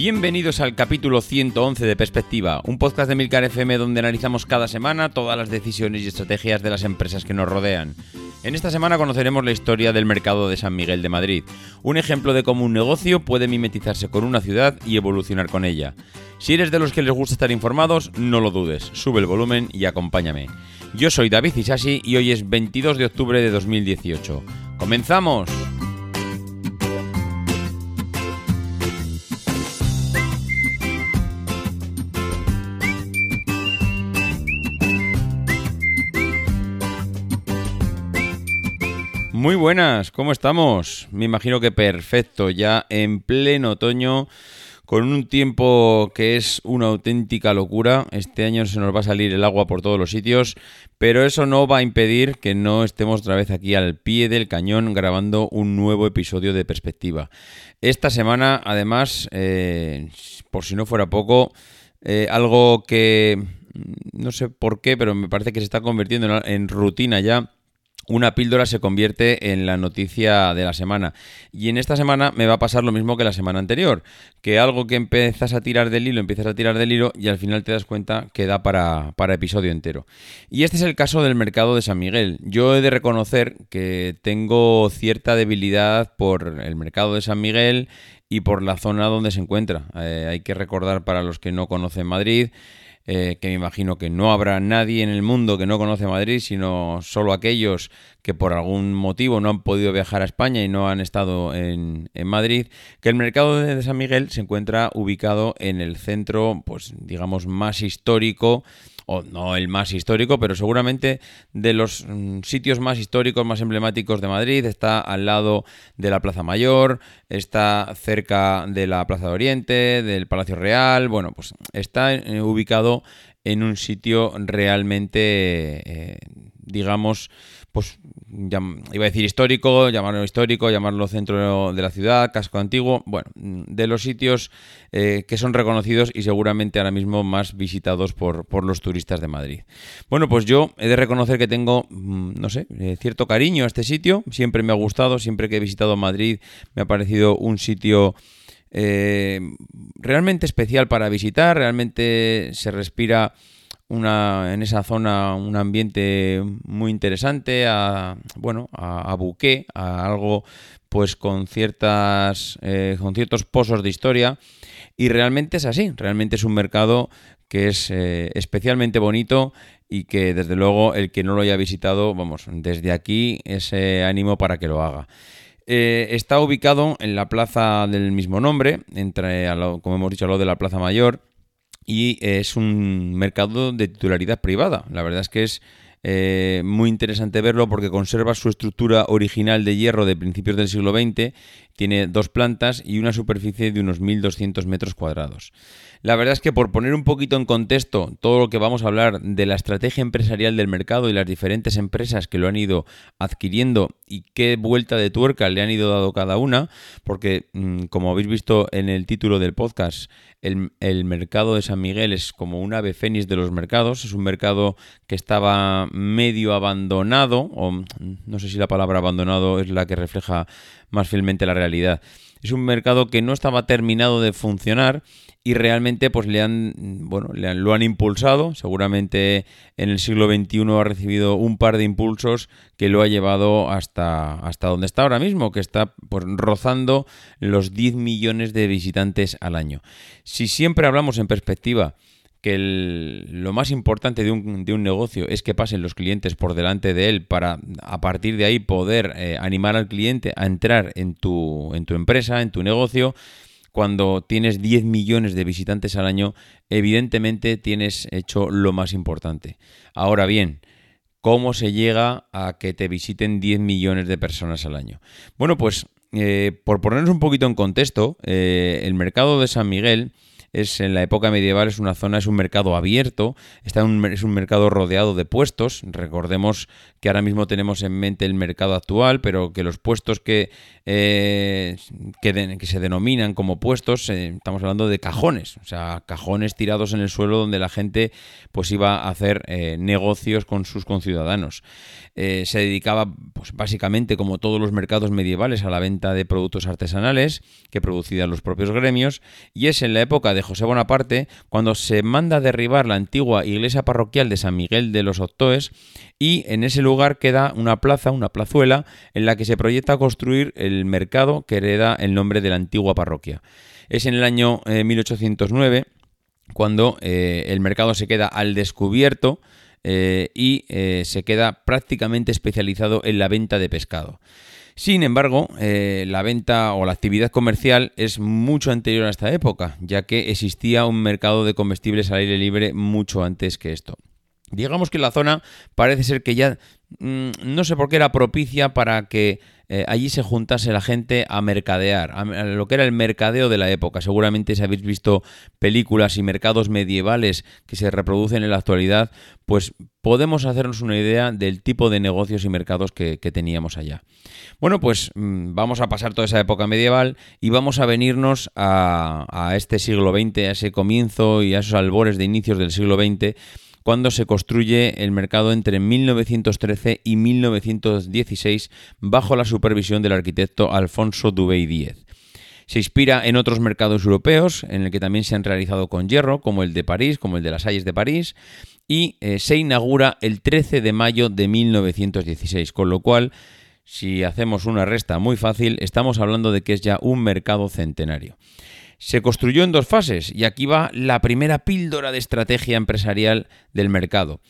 Bienvenidos al capítulo 111 de Perspectiva, un podcast de Milcar FM donde analizamos cada semana todas las decisiones y estrategias de las empresas que nos rodean. En esta semana conoceremos la historia del mercado de San Miguel de Madrid, un ejemplo de cómo un negocio puede mimetizarse con una ciudad y evolucionar con ella. Si eres de los que les gusta estar informados, no lo dudes, sube el volumen y acompáñame. Yo soy David Isasi y hoy es 22 de octubre de 2018. ¡Comenzamos! Muy buenas, ¿cómo estamos? Me imagino que perfecto, ya en pleno otoño, con un tiempo que es una auténtica locura. Este año se nos va a salir el agua por todos los sitios, pero eso no va a impedir que no estemos otra vez aquí al pie del cañón grabando un nuevo episodio de Perspectiva. Esta semana, además, eh, por si no fuera poco, eh, algo que no sé por qué, pero me parece que se está convirtiendo en rutina ya una píldora se convierte en la noticia de la semana. Y en esta semana me va a pasar lo mismo que la semana anterior, que algo que empiezas a tirar del hilo, empiezas a tirar del hilo y al final te das cuenta que da para, para episodio entero. Y este es el caso del mercado de San Miguel. Yo he de reconocer que tengo cierta debilidad por el mercado de San Miguel y por la zona donde se encuentra. Eh, hay que recordar para los que no conocen Madrid eh, que me imagino que no habrá nadie en el mundo que no conoce Madrid, sino solo aquellos que por algún motivo no han podido viajar a España y no han estado en, en Madrid, que el mercado de San Miguel se encuentra ubicado en el centro, pues digamos, más histórico o no el más histórico, pero seguramente de los mm, sitios más históricos, más emblemáticos de Madrid. Está al lado de la Plaza Mayor, está cerca de la Plaza de Oriente, del Palacio Real. Bueno, pues está eh, ubicado en un sitio realmente, eh, digamos, pues iba a decir histórico, llamarlo histórico, llamarlo centro de la ciudad, casco antiguo, bueno, de los sitios eh, que son reconocidos y seguramente ahora mismo más visitados por, por, los turistas de Madrid. Bueno, pues yo he de reconocer que tengo, mm, no sé, eh, cierto cariño a este sitio, siempre me ha gustado, siempre que he visitado Madrid me ha parecido un sitio... Eh, realmente especial para visitar, realmente se respira una, en esa zona un ambiente muy interesante, a, bueno, a, buque, a algo pues con ciertas eh, con ciertos pozos de historia y realmente es así, realmente es un mercado que es eh, especialmente bonito y que desde luego el que no lo haya visitado, vamos, desde aquí ese ánimo para que lo haga. Eh, está ubicado en la plaza del mismo nombre, entre, como hemos dicho, a lo de la Plaza Mayor, y es un mercado de titularidad privada. La verdad es que es eh, muy interesante verlo porque conserva su estructura original de hierro de principios del siglo XX, tiene dos plantas y una superficie de unos 1.200 metros cuadrados. La verdad es que por poner un poquito en contexto todo lo que vamos a hablar de la estrategia empresarial del mercado y las diferentes empresas que lo han ido adquiriendo y qué vuelta de tuerca le han ido dado cada una, porque mm, como habéis visto en el título del podcast, el, el, mercado de San Miguel es como un ave fénix de los mercados, es un mercado que estaba medio abandonado, o mm, no sé si la palabra abandonado es la que refleja más fielmente la realidad. Es un mercado que no estaba terminado de funcionar y realmente pues le han bueno le lo han impulsado seguramente en el siglo XXI ha recibido un par de impulsos que lo ha llevado hasta hasta donde está ahora mismo que está pues rozando los 10 millones de visitantes al año si siempre hablamos en perspectiva lo más importante de un, de un, negocio es que pasen los clientes por delante de él para a partir de ahí poder eh, animar al cliente a entrar en tu, en tu empresa, en tu negocio, cuando tienes 10 millones de visitantes al año, evidentemente tienes hecho lo más importante. Ahora bien, ¿cómo se llega a que te visiten 10 millones de personas al año? Bueno, pues eh, por ponernos un poquito en contexto, eh, el mercado de San Miguel es en la época medieval es una zona, es un mercado abierto, está es un mercado rodeado de puestos. Recordemos que ahora mismo tenemos en mente el mercado actual, pero que los puestos que, eh, que, se denominan como puestos, eh, estamos hablando de cajones, o sea, cajones tirados en el suelo donde la gente pues iba a hacer eh, negocios con sus conciudadanos. Se dedicaba pues básicamente como todos los mercados medievales a la venta de productos artesanales que producían los propios gremios y es en la época de José Bonaparte cuando se manda derribar la antigua iglesia parroquial de San Miguel de los Octoes y en ese lugar queda una plaza, una plazuela, en la que se proyecta construir el mercado que hereda el nombre de la antigua parroquia. Es en el año 1809 eh, cuando eh, el mercado se queda al descubierto eh, y se queda prácticamente especializado en la venta de pescado. Sin embargo, la venta o la actividad comercial es mucho anterior a esta época, ya que existía un mercado de comestibles al aire libre mucho antes que esto. Digamos que la zona parece ser que ya mm, no sé por qué era propicia para que eh, allí se juntase la gente a mercadear, a, lo que era el mercadeo de la época. Seguramente si habéis visto películas y mercados medievales que se reproducen en la actualidad, pues podemos hacernos una idea del tipo de negocios y mercados que, teníamos allá. Bueno, pues mm, vamos a pasar toda esa época medieval y vamos a venirnos a, a este siglo XX, a ese comienzo y a esos albores de inicios del siglo XX cuando se construye el mercado entre 1913 y 1916 bajo la supervisión del arquitecto Alfonso Dubey Díez. Se inspira en otros mercados europeos, en el que también se han realizado con hierro, como el de París, como el de las Halles de París, y eh, se inaugura el 13 de mayo de 1916, con lo cual, si hacemos una resta muy fácil, estamos hablando de que es ya un mercado centenario se construyó en dos fases y aquí va la primera píldora de estrategia empresarial del mercado.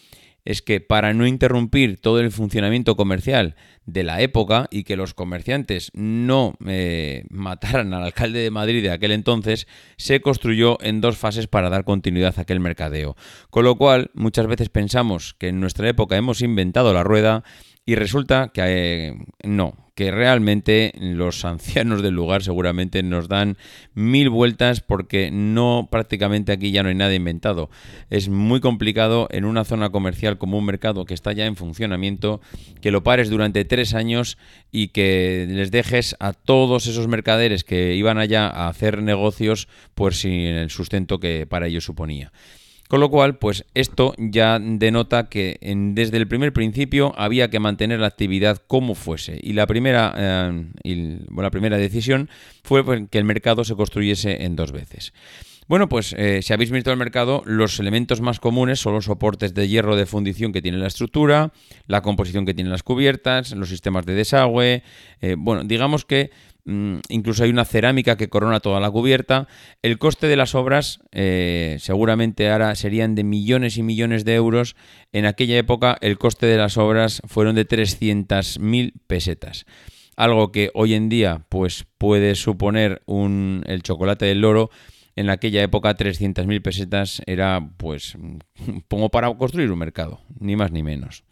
Es que para no interrumpir todo el funcionamiento comercial de la época y que los comerciantes no eh, mataran al alcalde de Madrid de aquel entonces, se construyó en dos fases para dar continuidad a aquel mercadeo. Con lo cual, muchas veces pensamos que en nuestra época hemos inventado la rueda y resulta que eh, no, que realmente los ancianos del lugar seguramente nos dan mil vueltas porque no prácticamente aquí ya no hay nada inventado. Es muy complicado en una zona comercial como un mercado que está ya en funcionamiento, que lo pares durante tres años y que les dejes a todos esos mercaderes que iban allá a hacer negocios pues sin el sustento que para ellos suponía. Con lo cual, pues esto ya denota que desde el primer principio había que mantener la actividad como fuese. Y la primera, eh, la primera decisión fue pues, que el mercado se construyese en dos veces. Bueno, pues eh, si habéis visto el mercado, los elementos más comunes son los soportes de hierro de fundición que tiene la estructura, la composición que tienen las cubiertas, los sistemas de desagüe. Eh, bueno, digamos que incluso hay una cerámica que corona toda la cubierta. El coste de las obras eh, seguramente ahora serían de millones y millones de euros. En aquella época el coste de las obras fueron de 300.000 pesetas. Algo que hoy en día pues puede suponer un, el chocolate del loro. En aquella época 300.000 pesetas era pues como para construir un mercado, ni más ni menos.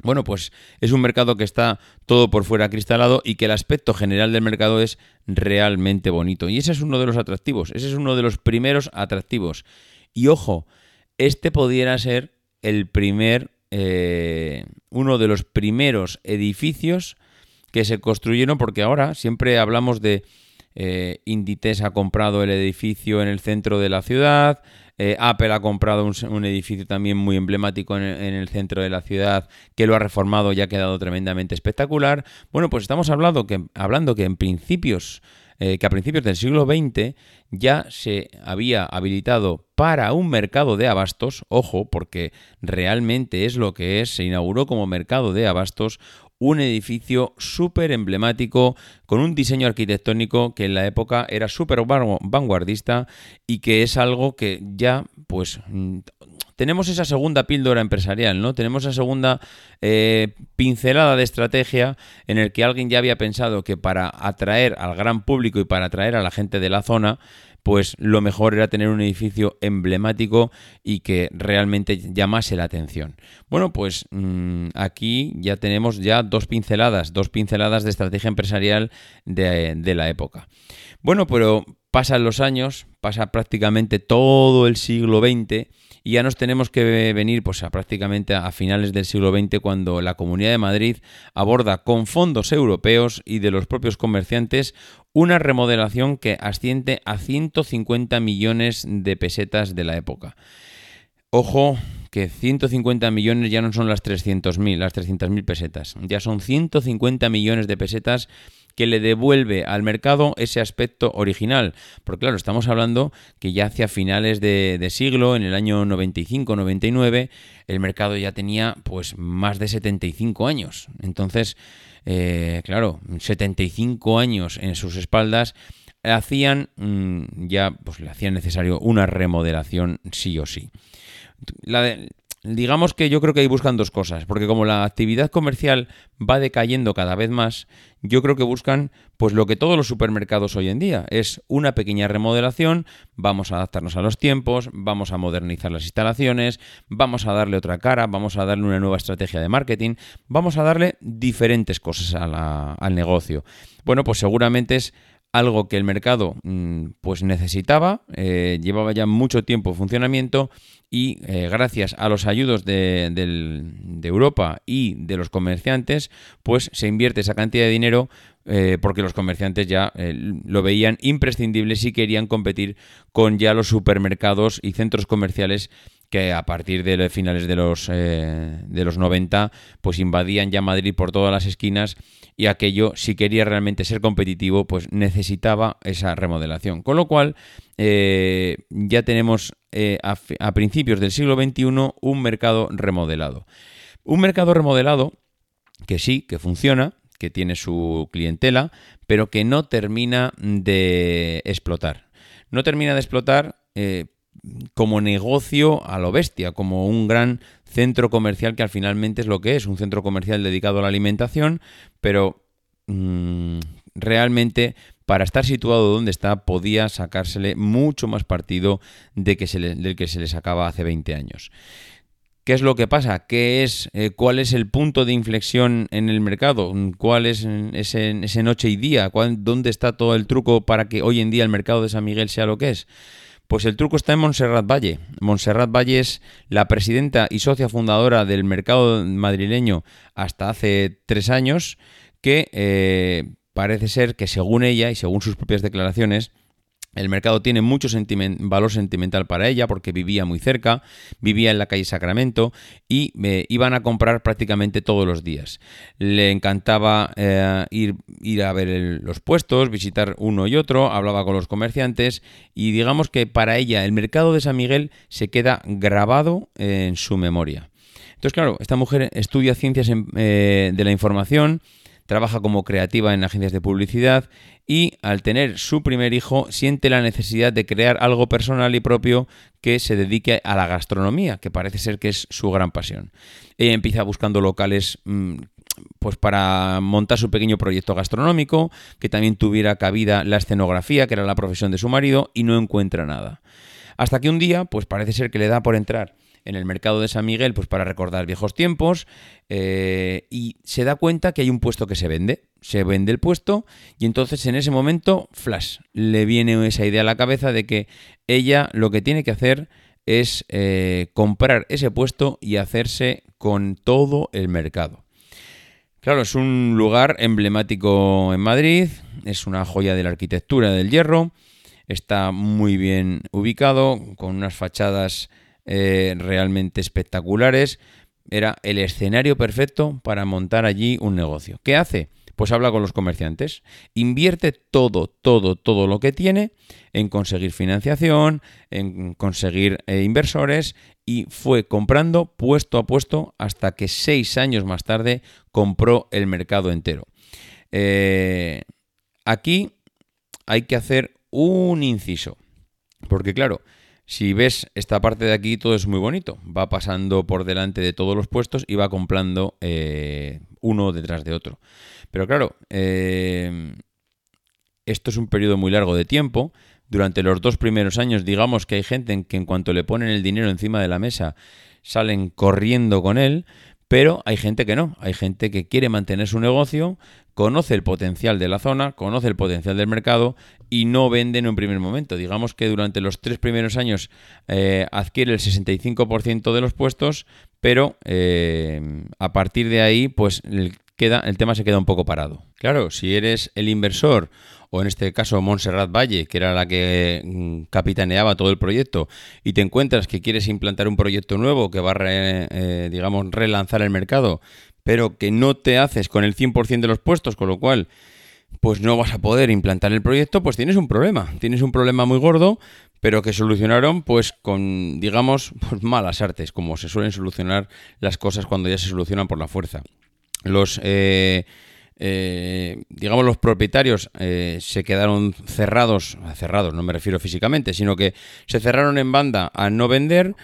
Bueno, pues es un mercado que está todo por fuera cristalado y que el aspecto general del mercado es realmente bonito. Y ese es uno de los atractivos, ese es uno de los primeros atractivos. Y ojo, este pudiera ser el primer, eh, uno de los primeros edificios que se construyeron, porque ahora siempre hablamos de eh, Inditex ha comprado el edificio en el centro de la ciudad, eh, Apple ha comprado un, edificio también muy emblemático en el, centro de la ciudad que lo ha reformado y ha quedado tremendamente espectacular. Bueno, pues estamos hablando que, hablando que en principios eh, que a principios del siglo XX ya se había habilitado para un mercado de abastos, ojo, porque realmente es lo que es, se inauguró como mercado de abastos un edificio súper emblemático con un diseño arquitectónico que en la época era súper vanguardista y que es algo que ya pues mm, tenemos esa segunda píldora empresarial, ¿no? Tenemos esa segunda eh, pincelada de estrategia en el que alguien ya había pensado que para atraer al gran público y para atraer a la gente de la zona, pues lo mejor era tener un edificio emblemático y que realmente llamase la atención. Bueno, pues mm, aquí ya tenemos ya dos pinceladas, dos pinceladas de estrategia empresarial de, de la época. Bueno, pero pasan los años, pasa prácticamente todo el siglo XX y ya nos tenemos que venir pues, a prácticamente a finales del siglo XX cuando la Comunidad de Madrid aborda con fondos europeos y de los propios comerciantes una remodelación que asciende a 150 millones de pesetas de la época. Ojo que 150 millones ya no son las 300.000, las 300.000 pesetas, ya son 150 millones de pesetas que le devuelve al mercado ese aspecto original. Porque claro, estamos hablando que ya hacia finales de, siglo, en el año 95-99, el mercado ya tenía pues más de 75 años. Entonces, eh, claro, 75 años en sus espaldas hacían mm, ya pues le hacían necesario una remodelación sí o sí. La de, digamos que yo creo que ahí buscan dos cosas, porque como la actividad comercial va decayendo cada vez más, yo creo que buscan pues lo que todos los supermercados hoy en día es una pequeña remodelación, vamos a adaptarnos a los tiempos, vamos a modernizar las instalaciones, vamos a darle otra cara, vamos a darle una nueva estrategia de marketing, vamos a darle diferentes cosas al negocio. Bueno, pues seguramente es algo que el mercado mm, pues necesitaba, eh, llevaba ya mucho tiempo en funcionamiento y eh, gracias a los ayudos de, Europa y de los comerciantes, pues se invierte esa cantidad de dinero eh, porque los comerciantes ya lo veían imprescindible si querían competir con ya los supermercados y centros comerciales que a partir de finales de los, eh, de los 90 pues invadían ya Madrid por todas las esquinas y aquello si quería realmente ser competitivo pues necesitaba esa remodelación. Con lo cual eh, ya tenemos eh, a, a principios del siglo XXI un mercado remodelado. Un mercado remodelado que sí, que funciona, que tiene su clientela, pero que no termina de explotar. No termina de explotar como negocio a lo bestia, como un gran centro comercial que al finalmente es lo que es, un centro comercial dedicado a la alimentación, pero mm, realmente para estar situado donde está podía sacársele mucho más partido de que se del que se le sacaba hace 20 años. ¿Qué es lo que pasa? ¿Qué es, eh, ¿Cuál es el punto de inflexión en el mercado? ¿Cuál es ese, ese noche y día? ¿Dónde está todo el truco para que hoy en día el mercado de San Miguel sea lo que es? Pues el truco está en Montserrat Valle. Montserrat Valle es la presidenta y socia fundadora del mercado madrileño hasta hace tres años, que eh, parece ser que según ella y según sus propias declaraciones, el mercado tiene mucho valor sentimental para ella porque vivía muy cerca, vivía en la calle Sacramento y eh, iban a comprar prácticamente todos los días. Le encantaba eh, ir, a ver los puestos, visitar uno y otro, hablaba con los comerciantes y digamos que para ella el mercado de San Miguel se queda grabado en su memoria. Entonces, claro, esta mujer estudia ciencias eh, de la información, trabaja como creativa en agencias de publicidad y al tener su primer hijo siente la necesidad de crear algo personal y propio que se dedique a la gastronomía, que parece ser que es su gran pasión. Ella empieza buscando locales mm, pues para montar su pequeño proyecto gastronómico, que también tuviera cabida la escenografía, que era la profesión de su marido, y no encuentra nada. Hasta que un día, pues parece ser que le da por entrar en el mercado de San Miguel pues para recordar viejos tiempos eh, y se da cuenta que hay un puesto que se vende. Se vende el puesto y entonces en ese momento, flash, le viene esa idea a la cabeza de que ella lo que tiene que hacer es eh, comprar ese puesto y hacerse con todo el mercado. Claro, es un lugar emblemático en Madrid, es una joya de la arquitectura del hierro, está muy bien ubicado, con unas fachadas eh, realmente espectaculares. Era el escenario perfecto para montar allí un negocio. ¿Qué hace? Pues habla con los comerciantes, invierte todo, todo, todo lo que tiene en conseguir financiación, en conseguir eh, inversores y fue comprando puesto a puesto hasta que seis años más tarde compró el mercado entero. Eh, aquí hay que hacer un inciso, porque claro, si ves esta parte de aquí, todo es muy bonito. Va pasando por delante de todos los puestos y va comprando eh, uno detrás de otro. Pero claro, eh, esto es un periodo muy largo de tiempo. Durante los dos primeros años, digamos que hay gente que en cuanto le ponen el dinero encima de la mesa, salen corriendo con él. Pero hay gente que no, hay gente que quiere mantener su negocio, conoce el potencial de la zona, conoce el potencial del mercado y no vende en un primer momento. Digamos que durante los tres primeros años eh, adquiere el 65% de los puestos, pero eh, a partir de ahí, pues queda, el tema se queda un poco parado. Claro, si eres el inversor o en este caso Montserrat Valle, que era la que mm, capitaneaba todo el proyecto, y te encuentras que quieres implantar un proyecto nuevo que va a, eh, digamos, relanzar el mercado, pero que no te haces con el 100% de los puestos, con lo cual pues no vas a poder implantar el proyecto, pues tienes un problema, tienes un problema muy gordo, pero que solucionaron pues con, digamos, pues malas artes, como se suelen solucionar las cosas cuando ya se solucionan por la fuerza. Los... Eh, eh, digamos, los propietarios eh, se quedaron cerrados, cerrados, no me refiero físicamente, sino que se cerraron en banda a no vender.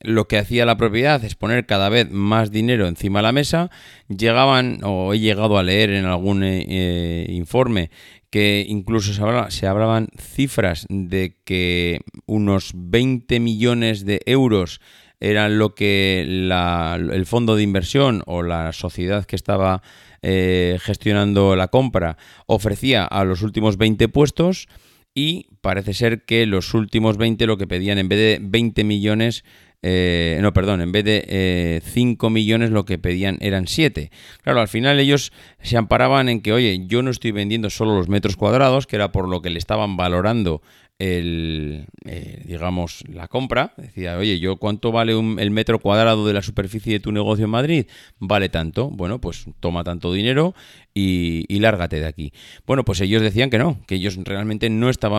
lo que hacía la propiedad es poner cada vez más dinero encima de la mesa. Llegaban, o he llegado a leer en algún eh, informe, que incluso se, hablaban cifras de que unos 20 millones de euros eran lo que el fondo de inversión o la sociedad que estaba eh, gestionando la compra ofrecía a los últimos 20 puestos y parece ser que los últimos 20 lo que pedían en vez de 20 millones eh, no, perdón, en vez de 5 eh, millones lo que pedían eran 7. Claro, al final ellos se amparaban en que, oye, yo no estoy vendiendo solo los metros cuadrados, que era por lo que le estaban valorando el, eh, digamos, la compra. Decía, oye, yo cuánto vale el metro cuadrado de la superficie de tu negocio en Madrid? Vale tanto. Bueno, pues toma tanto dinero y, y lárgate de aquí. Bueno, pues ellos decían que no, que ellos realmente no estaban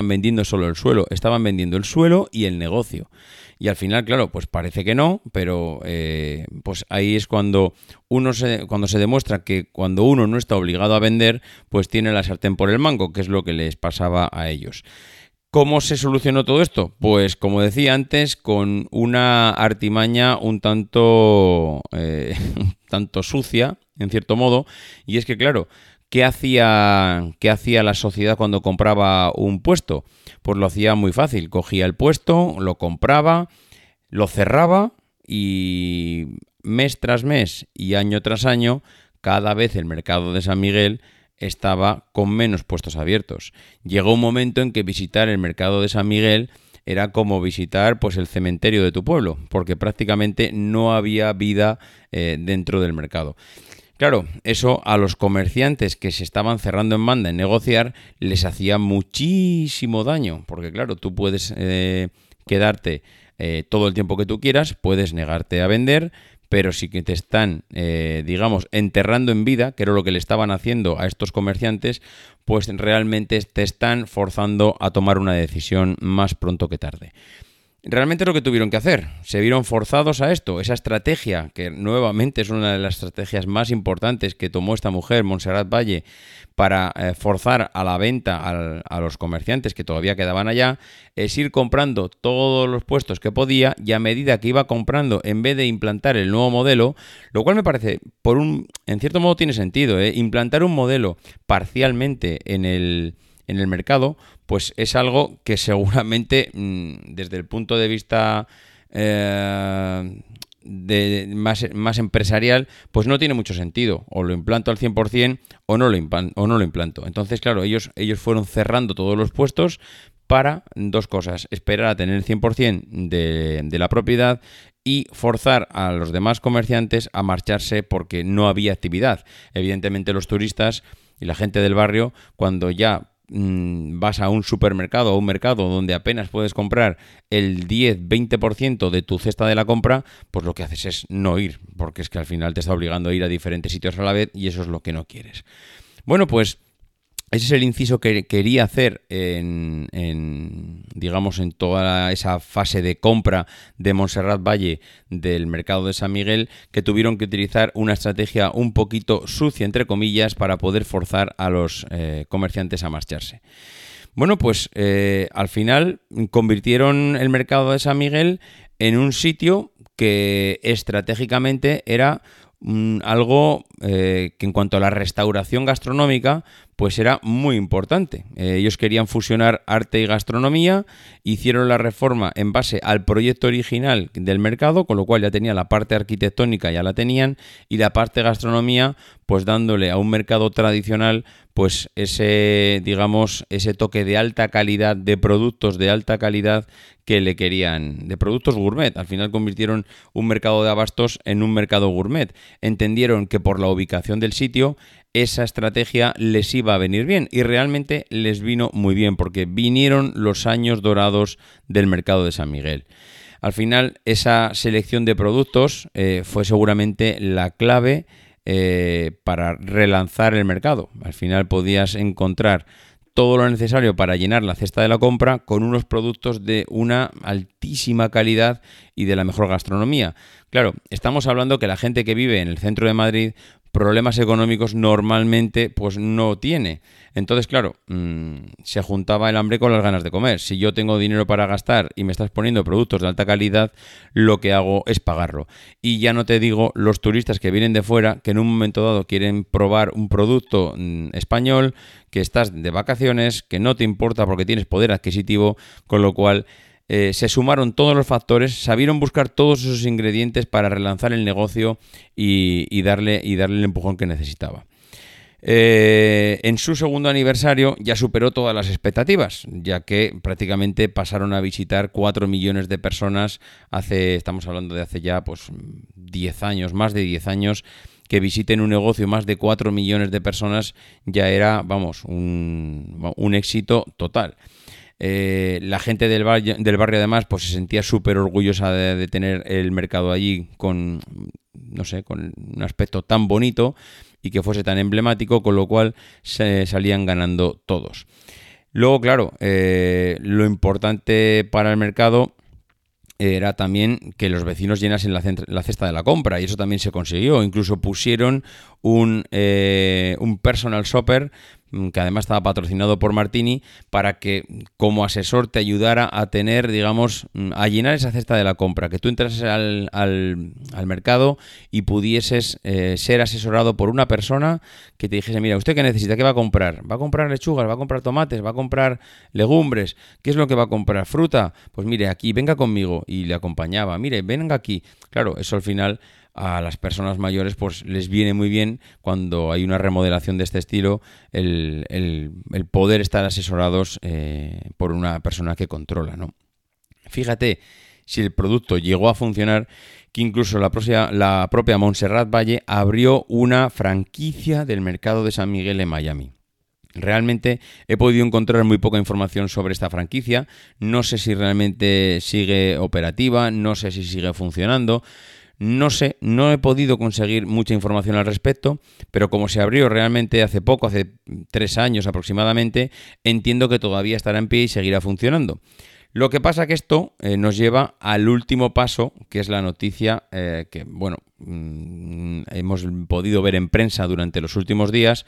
vendiendo solo el suelo, estaban vendiendo el suelo y el negocio. Y al final, claro, pues parece que no, pero eh, pues ahí es cuando uno se, cuando se demuestra que cuando uno no está obligado a vender, pues tiene la sartén por el mango, que es lo que les pasaba a ellos. ¿Cómo se solucionó todo esto? Pues como decía antes, con una artimaña un tanto, eh, un tanto sucia, en cierto modo, y es que claro, ¿Qué hacía, ¿Qué hacía la sociedad cuando compraba un puesto? Pues lo hacía muy fácil. Cogía el puesto, lo compraba, lo cerraba y mes tras mes y año tras año, cada vez el mercado de San Miguel estaba con menos puestos abiertos. Llegó un momento en que visitar el mercado de San Miguel era como visitar pues el cementerio de tu pueblo, porque prácticamente no había vida eh, dentro del mercado. Claro, eso a los comerciantes que se estaban cerrando en banda en negociar les hacía muchísimo daño, porque claro, tú puedes eh, quedarte eh, todo el tiempo que tú quieras, puedes negarte a vender, pero si te están, eh, digamos, enterrando en vida, que era lo que le estaban haciendo a estos comerciantes, pues realmente te están forzando a tomar una decisión más pronto que tarde. Realmente es lo que tuvieron que hacer. Se vieron forzados a esto. Esa estrategia, que nuevamente es una de las estrategias más importantes que tomó esta mujer, Montserrat Valle, para eh, forzar a la venta a los comerciantes que todavía quedaban allá, es ir comprando todos los puestos que podía y a medida que iba comprando, en vez de implantar el nuevo modelo, lo cual me parece, por un, en cierto modo tiene sentido, ¿eh? implantar un modelo parcialmente en el en el mercado, pues es algo que seguramente mm, desde el punto de vista eh, más, más, empresarial, pues no tiene mucho sentido. O lo implanto al 100% o no lo, o no lo implanto. Entonces, claro, ellos, ellos fueron cerrando todos los puestos para dos cosas. Esperar a tener el 100% de, de la propiedad y forzar a los demás comerciantes a marcharse porque no había actividad. Evidentemente los turistas y la gente del barrio, cuando ya mm, vas a un supermercado o un mercado donde apenas puedes comprar el 10-20% de tu cesta de la compra, pues lo que haces es no ir, porque es que al final te está obligando a ir a diferentes sitios a la vez y eso es lo que no quieres. Bueno, pues ese es el inciso que quería hacer en, digamos, en toda esa fase de compra de Montserrat Valle del mercado de San Miguel, que tuvieron que utilizar una estrategia un poquito sucia, entre comillas, para poder forzar a los eh, comerciantes a marcharse. Bueno, pues eh, al final convirtieron el mercado de San Miguel en un sitio que estratégicamente era algo eh, que en cuanto a la restauración gastronómica, pues era muy importante. Eh, ellos querían fusionar arte y gastronomía, hicieron la reforma en base al proyecto original del mercado, con lo cual ya tenía la parte arquitectónica, ya la tenían, y la parte gastronomía, pues dándole a un mercado tradicional, pues ese, digamos, ese toque de alta calidad, de productos de alta calidad que le querían, de productos gourmet. Al final convirtieron un mercado de abastos en un mercado gourmet. Entendieron que por la ubicación del sitio esa estrategia les iba a venir bien y realmente les vino muy bien porque vinieron los años dorados del mercado de San Miguel. Al final esa selección de productos eh, fue seguramente la clave eh, para relanzar el mercado. Al final podías encontrar todo lo necesario para llenar la cesta de la compra con unos productos de una altísima calidad y de la mejor gastronomía. Claro, estamos hablando que la gente que vive en el centro de Madrid problemas económicos normalmente pues no tiene. Entonces, claro, mm, se juntaba el hambre con las ganas de comer. Si yo tengo dinero para gastar y me estás poniendo productos de alta calidad, lo que hago es pagarlo. Y ya no te digo los turistas que vienen de fuera, que en un momento dado quieren probar un producto mm, español, que estás de vacaciones, que no te importa porque tienes poder adquisitivo, con lo cual eh, se sumaron todos los factores, sabieron buscar todos esos ingredientes para relanzar el negocio y, darle, y darle el empujón que necesitaba. Eh, en su segundo aniversario ya superó todas las expectativas, ya que prácticamente pasaron a visitar 4 millones de personas hace, estamos hablando de hace ya pues 10 años, más de 10 años, que visiten un negocio más de 4 millones de personas ya era, vamos, un, un éxito total. Eh, la gente del barrio, además pues se sentía súper orgullosa de, tener el mercado allí con, no sé, con un aspecto tan bonito y que fuese tan emblemático, con lo cual se salían ganando todos. Luego, claro, eh, lo importante para el mercado era también que los vecinos llenasen la, cesta de la compra y eso también se consiguió. Incluso pusieron un, eh, un personal shopper que además estaba patrocinado por Martini, para que como asesor te ayudara a tener, digamos, mm, a llenar esa cesta de la compra, que tú entrases al, al, mercado y pudieses eh, ser asesorado por una persona que te dijese, mira, ¿usted qué necesita? ¿Qué va a comprar? ¿Va a comprar lechugas? ¿Va a comprar tomates? ¿Va a comprar legumbres? ¿Qué es lo que va a comprar? ¿Fruta? Pues mire, aquí, venga conmigo. Y le acompañaba, mire, venga aquí. Claro, eso al final a las personas mayores pues les viene muy bien cuando hay una remodelación de este estilo el, poder estar asesorados eh, por una persona que controla, ¿no? Fíjate si el producto llegó a funcionar que incluso la propia, la propia Montserrat Valle abrió una franquicia del mercado de San Miguel en Miami. Realmente he podido encontrar muy poca información sobre esta franquicia, no sé si realmente sigue operativa, no sé si sigue funcionando, no sé, no he podido conseguir mucha información al respecto, pero como se abrió realmente hace poco, hace tres años aproximadamente, entiendo que todavía estará en pie y seguirá funcionando. Lo que pasa que esto eh, nos lleva al último paso, que es la noticia eh, que, bueno, mm, hemos podido ver en prensa durante los últimos días,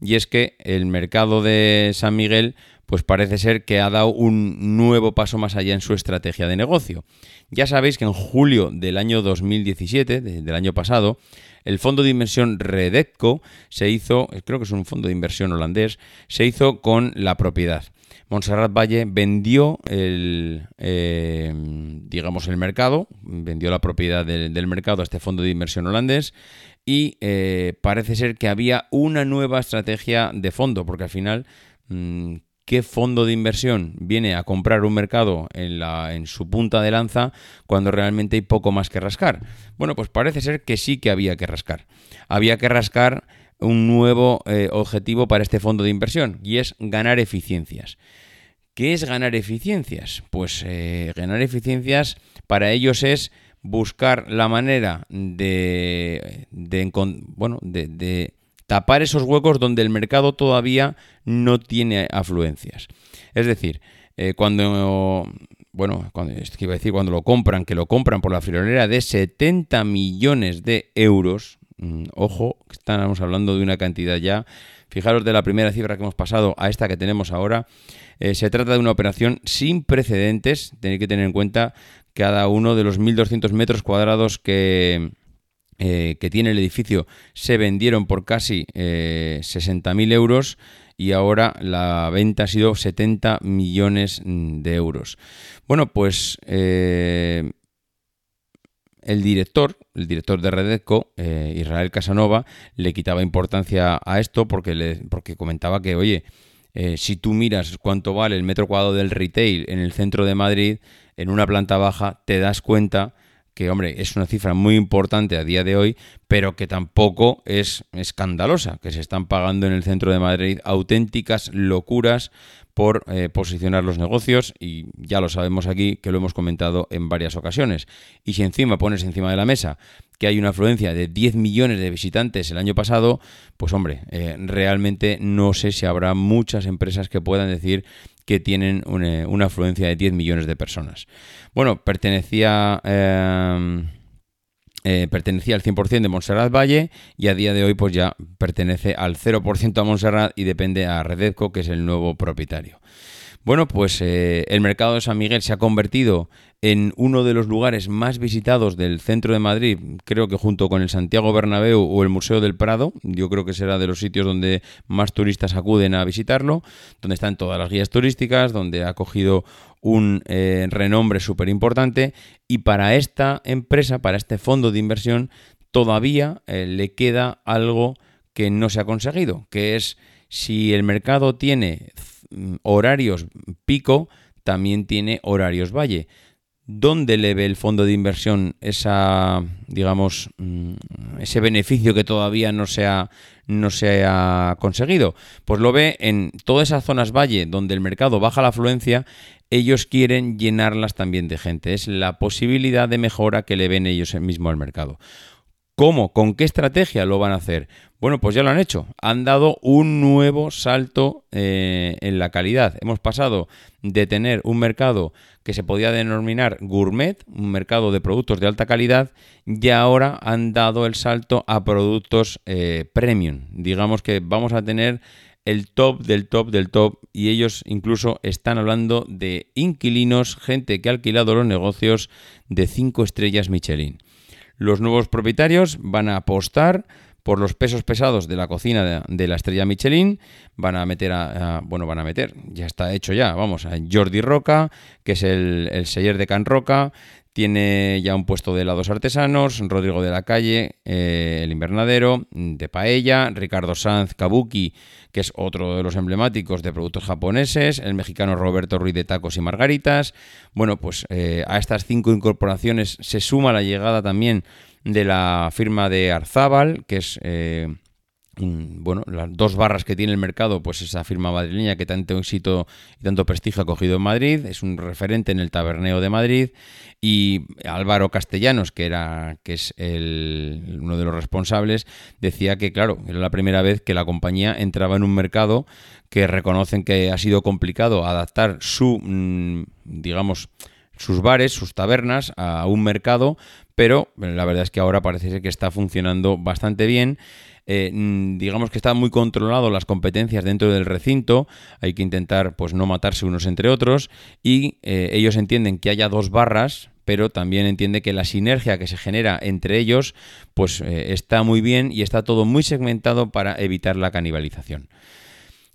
y es que el mercado de San Miguel pues parece ser que ha dado un nuevo paso más allá en su estrategia de negocio. Ya sabéis que en julio del año 2017, del año pasado, el fondo de inversión Redecco se hizo, creo que es un fondo de inversión holandés, se hizo con la propiedad. Montserrat Valle vendió el, eh, digamos, el mercado, vendió la propiedad del mercado a este fondo de inversión holandés y eh, parece ser que había una nueva estrategia de fondo, porque al final mm, ¿Qué fondo de inversión viene a comprar un mercado en, su punta de lanza cuando realmente hay poco más que rascar? Bueno, pues parece ser que sí que había que rascar. Había que rascar un nuevo eh, objetivo para este fondo de inversión y es ganar eficiencias. ¿Qué es ganar eficiencias? Pues eh, ganar eficiencias para ellos es buscar la manera de, bueno, de tapar esos huecos donde el mercado todavía no tiene afluencias. Es decir, eh, cuando bueno, cuando, iba a decir cuando lo compran, que lo compran por la friolera de 70 millones de euros, mm, ojo, estamos hablando de una cantidad ya, fijaros de la primera cifra que hemos pasado a esta que tenemos ahora, eh, se trata de una operación sin precedentes, tenéis que tener en cuenta cada uno de los 1.200 metros cuadrados que, eh, que tiene el edificio se vendieron por casi eh, 60.000 euros y ahora la venta ha sido 70 millones de euros. Bueno, pues eh, el director, el director de Redesco, eh, Israel Casanova, le quitaba importancia a esto porque, porque comentaba que, oye, si tú miras cuánto vale el metro cuadrado del retail en el centro de Madrid, en una planta baja, te das cuenta que hombre, es una cifra muy importante a día de hoy, pero que tampoco es escandalosa, que se están pagando en el centro de Madrid auténticas locuras por eh, posicionar los negocios y ya lo sabemos aquí que lo hemos comentado en varias ocasiones. Y si encima pones encima de la mesa que hay una afluencia de 10 millones de visitantes el año pasado, pues hombre, eh, realmente no sé si habrá muchas empresas que puedan decir que tienen una, afluencia de 10 millones de personas. Bueno, pertenecía... Eh, eh, pertenecía al 100% de Montserrat Valle y a día de hoy pues ya pertenece al 0% a Montserrat y depende a Redezco, que es el nuevo propietario. Bueno, pues eh, el mercado de San Miguel se ha convertido en uno de los lugares más visitados del centro de Madrid, creo que junto con el Santiago Bernabéu o el Museo del Prado, yo creo que será de los sitios donde más turistas acuden a visitarlo, donde están todas las guías turísticas, donde ha cogido un eh, renombre súper importante y para esta empresa, para este fondo de inversión, todavía eh, le queda algo que no se ha conseguido, que es si el mercado tiene mm, horarios pico, también tiene horarios valle. ¿Dónde le ve el fondo de inversión esa, digamos, mm, ese beneficio que todavía no se, ha, no se ha conseguido? Pues lo ve en todas esas zonas valle donde el mercado baja la afluencia, ellos quieren llenarlas también de gente. Es la posibilidad de mejora que le ven ellos mismo al mercado. ¿Cómo? ¿Con qué estrategia lo van a hacer? Bueno, pues ya lo han hecho. Han dado un nuevo salto eh, en la calidad. Hemos pasado de tener un mercado que se podía denominar gourmet, un mercado de productos de alta calidad, y ahora han dado el salto a productos eh, premium. Digamos que vamos a tener el top del top del top y ellos incluso están hablando de inquilinos, gente que ha alquilado los negocios de 5 estrellas Michelin. Los nuevos propietarios van a apostar por los pesos pesados de la cocina de, la estrella Michelin, van a meter a, bueno, van a meter, ya está hecho ya, vamos, a Jordi Roca, que es el, el seller de Can Roca, tiene ya un puesto de helados artesanos, Rodrigo de la Calle, eh, el invernadero, de paella, Ricardo Sanz Kabuki, que es otro de los emblemáticos de productos japoneses, el mexicano Roberto Ruiz de tacos y margaritas. Bueno, pues eh, a estas cinco incorporaciones se suma la llegada también de la firma de Arzábal, que es... Eh, bueno, las dos barras que tiene el mercado, pues esa firma madrileña que tanto éxito y tanto prestigio ha cogido en Madrid, es un referente en el taberneo de Madrid, y Álvaro Castellanos, que era que es el, uno de los responsables, decía que claro, era la primera vez que la compañía entraba en un mercado que reconocen que ha sido complicado adaptar su mm, digamos sus bares, sus tabernas a un mercado, pero la verdad es que ahora parece ser que está funcionando bastante bien. Eh, mm, digamos que está muy controlado las competencias dentro del recinto, hay que intentar pues no matarse unos entre otros. Y eh, ellos entienden que haya dos barras, pero también entiende que la sinergia que se genera entre ellos pues eh, está muy bien y está todo muy segmentado para evitar la canibalización.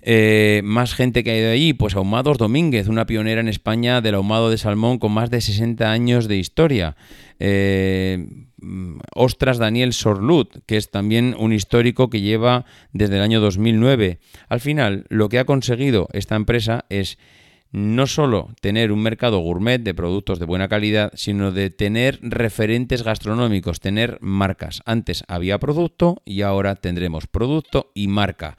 Eh, más gente que ha ido allí, pues Ahumados Domínguez, una pionera en España del ahumado de salmón con más de 60 años de historia. Eh, Ostras Daniel Sorlut, que es también un histórico que lleva desde el año 2009. Al final, lo que ha conseguido esta empresa es no solo tener un mercado gourmet de productos de buena calidad, sino de tener referentes gastronómicos, tener marcas. Antes había producto y ahora tendremos producto y marca.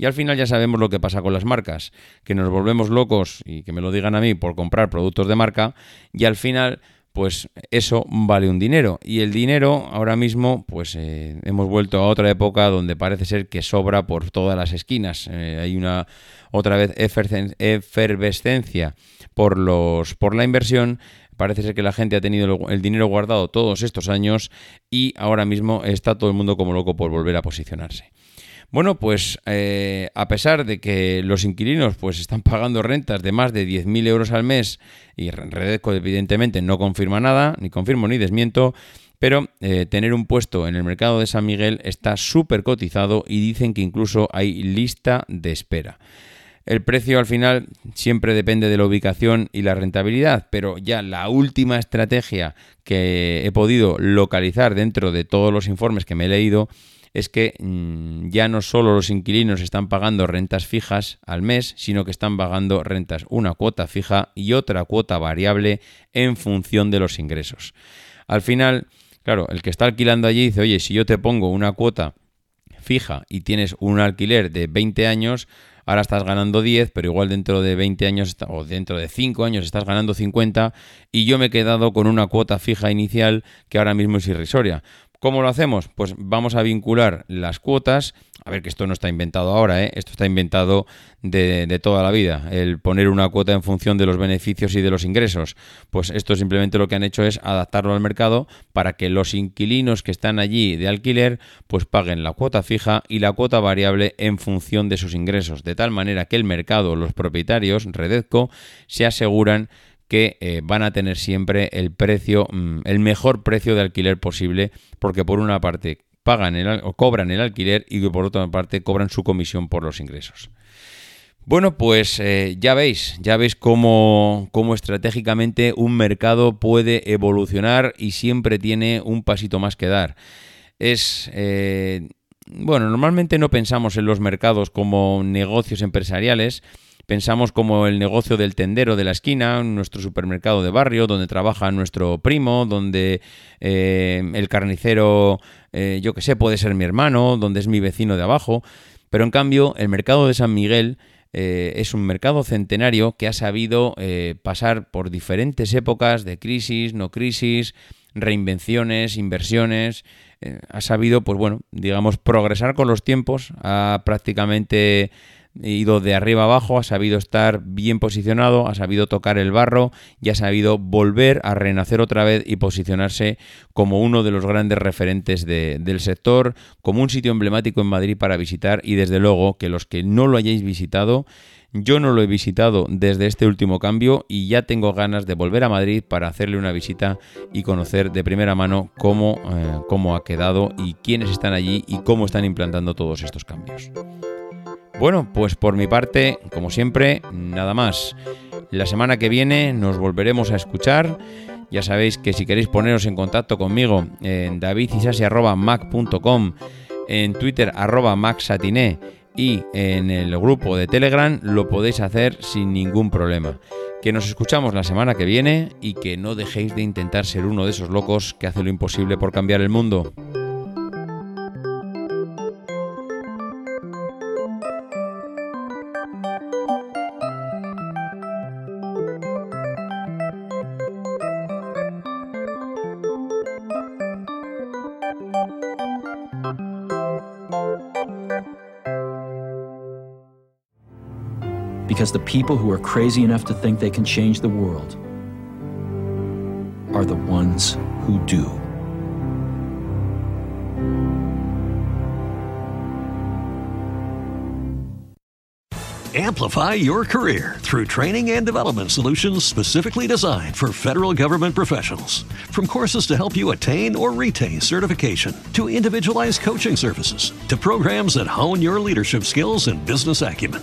Y al final ya sabemos lo que pasa con las marcas, que nos volvemos locos y que me lo digan a mí por comprar productos de marca y al final pues eso vale un dinero. Y el dinero ahora mismo, pues eh, hemos vuelto a otra época donde parece ser que sobra por todas las esquinas. Eh, hay una otra vez efervescencia por, los, por la inversión. Parece ser que la gente ha tenido el dinero guardado todos estos años y ahora mismo está todo el mundo como loco por volver a posicionarse. Bueno, pues eh, a pesar de que los inquilinos pues están pagando rentas de más de 10.000 euros al mes y Redesco evidentemente no confirma nada, ni confirmo ni desmiento, pero eh, tener un puesto en el mercado de San Miguel está súper cotizado y dicen que incluso hay lista de espera. El precio al final siempre depende de la ubicación y la rentabilidad, pero ya la última estrategia que he podido localizar dentro de todos los informes que me he leído es que mm, ya no solo los inquilinos están pagando rentas fijas al mes, sino que están pagando rentas una cuota fija y otra cuota variable en función de los ingresos. Al final, claro, el que está alquilando allí dice, oye, si yo te pongo una cuota fija y tienes un alquiler de 20 años, ahora estás ganando 10, pero igual dentro de 20 años o dentro de 5 años estás ganando 50 y yo me he quedado con una cuota fija inicial que ahora mismo es irrisoria. ¿Cómo lo hacemos? Pues vamos a vincular las cuotas. A ver que esto no está inventado ahora, ¿eh? esto está inventado de, toda la vida. El poner una cuota en función de los beneficios y de los ingresos. Pues esto simplemente lo que han hecho es adaptarlo al mercado para que los inquilinos que están allí de alquiler pues paguen la cuota fija y la cuota variable en función de sus ingresos. De tal manera que el mercado, los propietarios, Redezco, se aseguran que eh, van a tener siempre el precio, mm, el mejor precio de alquiler posible, porque por una parte pagan el, o cobran el alquiler y por otra parte cobran su comisión por los ingresos. Bueno, pues eh, ya veis, ya veis cómo, cómo, estratégicamente un mercado puede evolucionar y siempre tiene un pasito más que dar. Es eh, bueno, normalmente no pensamos en los mercados como negocios empresariales, Pensamos como el negocio del tendero de la esquina, nuestro supermercado de barrio, donde trabaja nuestro primo, donde eh, el carnicero, eh, yo que sé, puede ser mi hermano, donde es mi vecino de abajo. Pero en cambio, el mercado de San Miguel eh, es un mercado centenario que ha sabido pasar por diferentes épocas de crisis, no crisis, reinvenciones, inversiones. ha sabido, pues bueno, digamos, progresar con los tiempos. Ha prácticamente ido de arriba abajo, ha sabido estar bien posicionado, ha sabido tocar el barro y ha sabido volver a renacer otra vez y posicionarse como uno de los grandes referentes del sector, como un sitio emblemático en Madrid para visitar y desde luego que los que no lo hayáis visitado, yo no lo he visitado desde este último cambio y ya tengo ganas de volver a Madrid para hacerle una visita y conocer de primera mano cómo, eh, cómo ha quedado y quiénes están allí y cómo están implantando todos estos cambios. Bueno, pues por mi parte, como siempre, nada más. La semana que viene nos volveremos a escuchar. Ya sabéis que si queréis poneros en contacto conmigo en davidisasi.mac.com, en Twitter arroba y en el grupo de Telegram lo podéis hacer sin ningún problema. Que nos escuchamos la semana que viene y que no dejéis de intentar ser uno de esos locos que hace lo imposible por cambiar el mundo. Because the people who are crazy enough to think they can change the world are the ones who do. Amplify your career through training and development solutions specifically designed for federal government professionals. From courses to help you attain or retain certification, to individualized coaching services, to programs that hone your leadership skills and business acumen,